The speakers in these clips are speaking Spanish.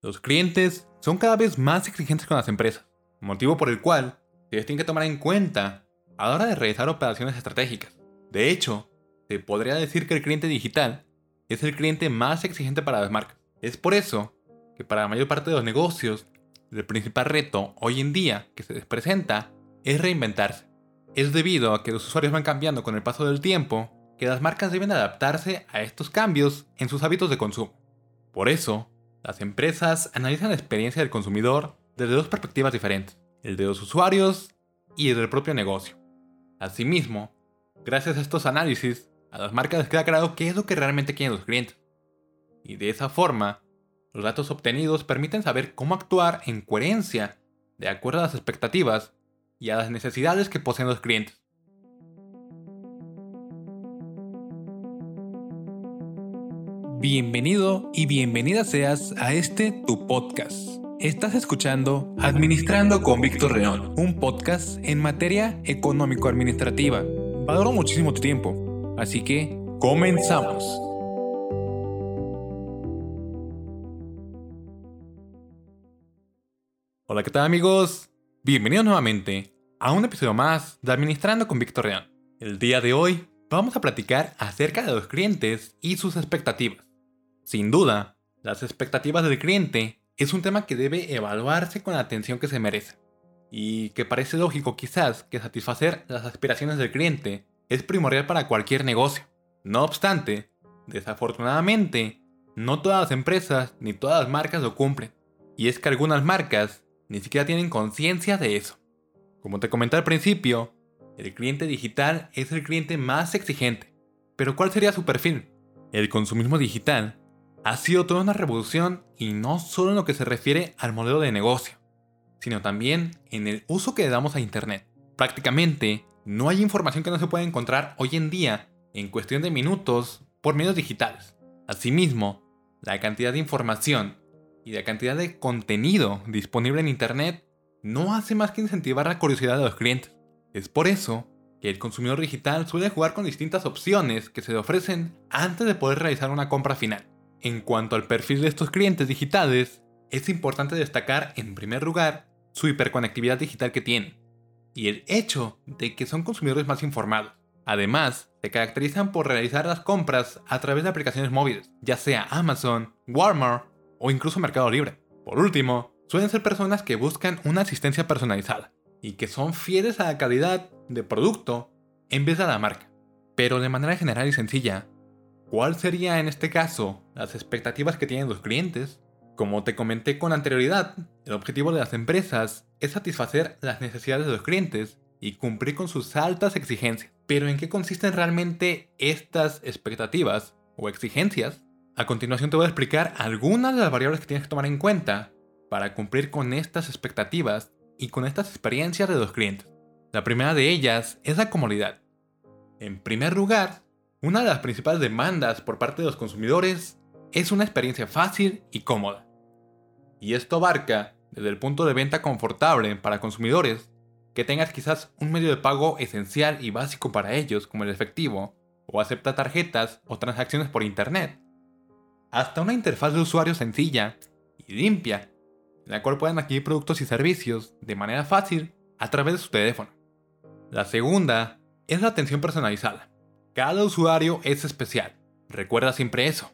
Los clientes son cada vez más exigentes con las empresas, motivo por el cual se les tiene que tomar en cuenta a la hora de realizar operaciones estratégicas. De hecho, se podría decir que el cliente digital es el cliente más exigente para las marcas. Es por eso que para la mayor parte de los negocios, el principal reto hoy en día que se les presenta es reinventarse. Es debido a que los usuarios van cambiando con el paso del tiempo que las marcas deben adaptarse a estos cambios en sus hábitos de consumo. Por eso, las empresas analizan la experiencia del consumidor desde dos perspectivas diferentes, el de los usuarios y el del propio negocio. Asimismo, gracias a estos análisis, a las marcas les queda claro qué es lo que realmente quieren los clientes. Y de esa forma, los datos obtenidos permiten saber cómo actuar en coherencia de acuerdo a las expectativas y a las necesidades que poseen los clientes. Bienvenido y bienvenida seas a este tu podcast. Estás escuchando Administrando con Víctor Reón, un podcast en materia económico-administrativa. Valoro muchísimo tu tiempo, así que comenzamos. Hola, ¿qué tal amigos? Bienvenidos nuevamente a un episodio más de Administrando con Víctor Reón. El día de hoy vamos a platicar acerca de los clientes y sus expectativas. Sin duda, las expectativas del cliente es un tema que debe evaluarse con la atención que se merece. Y que parece lógico quizás que satisfacer las aspiraciones del cliente es primordial para cualquier negocio. No obstante, desafortunadamente, no todas las empresas ni todas las marcas lo cumplen. Y es que algunas marcas ni siquiera tienen conciencia de eso. Como te comenté al principio, el cliente digital es el cliente más exigente. Pero ¿cuál sería su perfil? El consumismo digital ha sido toda una revolución y no solo en lo que se refiere al modelo de negocio, sino también en el uso que le damos a Internet. Prácticamente no hay información que no se pueda encontrar hoy en día en cuestión de minutos por medios digitales. Asimismo, la cantidad de información y la cantidad de contenido disponible en Internet no hace más que incentivar la curiosidad de los clientes. Es por eso que el consumidor digital suele jugar con distintas opciones que se le ofrecen antes de poder realizar una compra final. En cuanto al perfil de estos clientes digitales, es importante destacar en primer lugar su hiperconectividad digital que tienen y el hecho de que son consumidores más informados. Además, se caracterizan por realizar las compras a través de aplicaciones móviles, ya sea Amazon, Walmart o incluso Mercado Libre. Por último, suelen ser personas que buscan una asistencia personalizada y que son fieles a la calidad de producto en vez de a la marca. Pero de manera general y sencilla, ¿cuál sería en este caso las expectativas que tienen los clientes? Como te comenté con anterioridad, el objetivo de las empresas es satisfacer las necesidades de los clientes y cumplir con sus altas exigencias. Pero ¿en qué consisten realmente estas expectativas o exigencias? A continuación te voy a explicar algunas de las variables que tienes que tomar en cuenta para cumplir con estas expectativas y con estas experiencias de los clientes. La primera de ellas es la comodidad. En primer lugar, una de las principales demandas por parte de los consumidores es una experiencia fácil y cómoda. Y esto abarca desde el punto de venta confortable para consumidores, que tengas quizás un medio de pago esencial y básico para ellos como el efectivo, o acepta tarjetas o transacciones por internet, hasta una interfaz de usuario sencilla y limpia en la cual puedan adquirir productos y servicios de manera fácil a través de su teléfono. La segunda es la atención personalizada. Cada usuario es especial, recuerda siempre eso.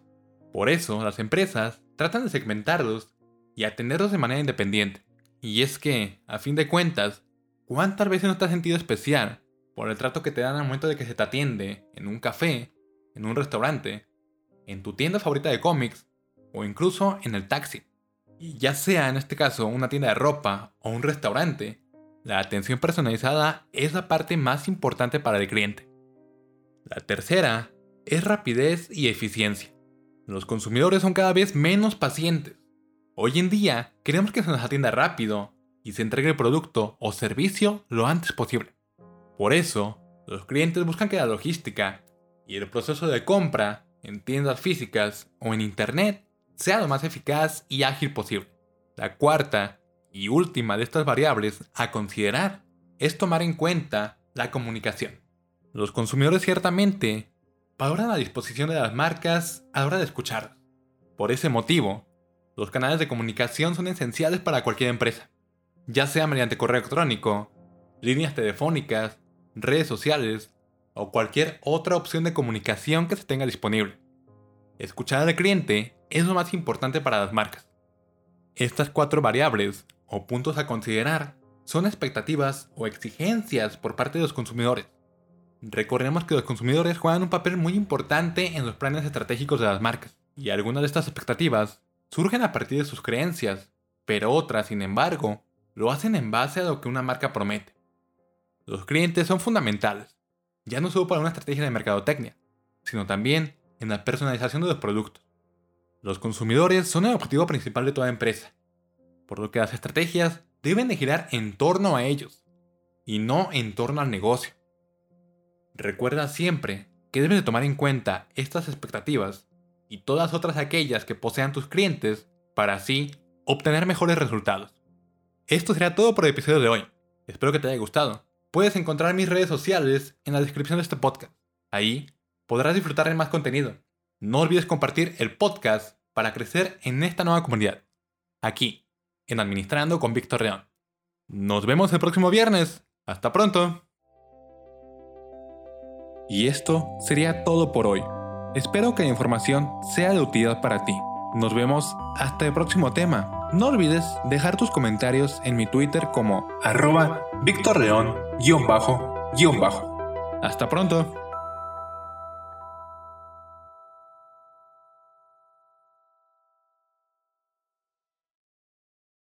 Por eso las empresas tratan de segmentarlos y atenderlos de manera independiente. Y es que, a fin de cuentas, ¿cuántas veces no te has sentido especial por el trato que te dan al momento de que se te atiende en un café, en un restaurante, en tu tienda favorita de cómics o incluso en el taxi? Y ya sea en este caso una tienda de ropa o un restaurante, la atención personalizada es la parte más importante para el cliente. La tercera es rapidez y eficiencia. Los consumidores son cada vez menos pacientes. Hoy en día queremos que se nos atienda rápido y se entregue el producto o servicio lo antes posible. Por eso, los clientes buscan que la logística y el proceso de compra en tiendas físicas o en Internet sea lo más eficaz y ágil posible. La cuarta y última de estas variables a considerar es tomar en cuenta la comunicación. Los consumidores ciertamente valoran la disposición de las marcas a la hora de escuchar. Por ese motivo, Los canales de comunicación son esenciales para cualquier empresa, ya sea mediante correo electrónico, líneas telefónicas, redes sociales o cualquier otra opción de comunicación que se tenga disponible. Escuchar al cliente es lo más importante para las marcas. Estas cuatro variables o puntos a considerar son expectativas o exigencias por parte de los consumidores. Recordemos que los consumidores juegan un papel muy importante en los planes estratégicos de las marcas, y algunas de estas expectativas surgen a partir de sus creencias, pero otras, sin embargo, lo hacen en base a lo que una marca promete. Los clientes son fundamentales, ya no solo para una estrategia de mercadotecnia, sino también en la personalización de los productos. Los consumidores son el objetivo principal de toda empresa, por lo que las estrategias deben de girar en torno a ellos, y no en torno al negocio. Recuerda siempre que debes de tomar en cuenta estas expectativas y todas otras aquellas que posean tus clientes para así obtener mejores resultados. Esto será todo por el episodio de hoy. Espero que te haya gustado. Puedes encontrar mis redes sociales en la descripción de este podcast. Ahí podrás disfrutar de más contenido. No olvides compartir el podcast para crecer en esta nueva comunidad. Aquí, en Administrando con Víctor León. Nos vemos el próximo viernes. Hasta pronto. Y esto sería todo por hoy. Espero que la información sea de utilidad para ti. Nos vemos hasta el próximo tema. No olvides dejar tus comentarios en mi Twitter como bajo Hasta pronto.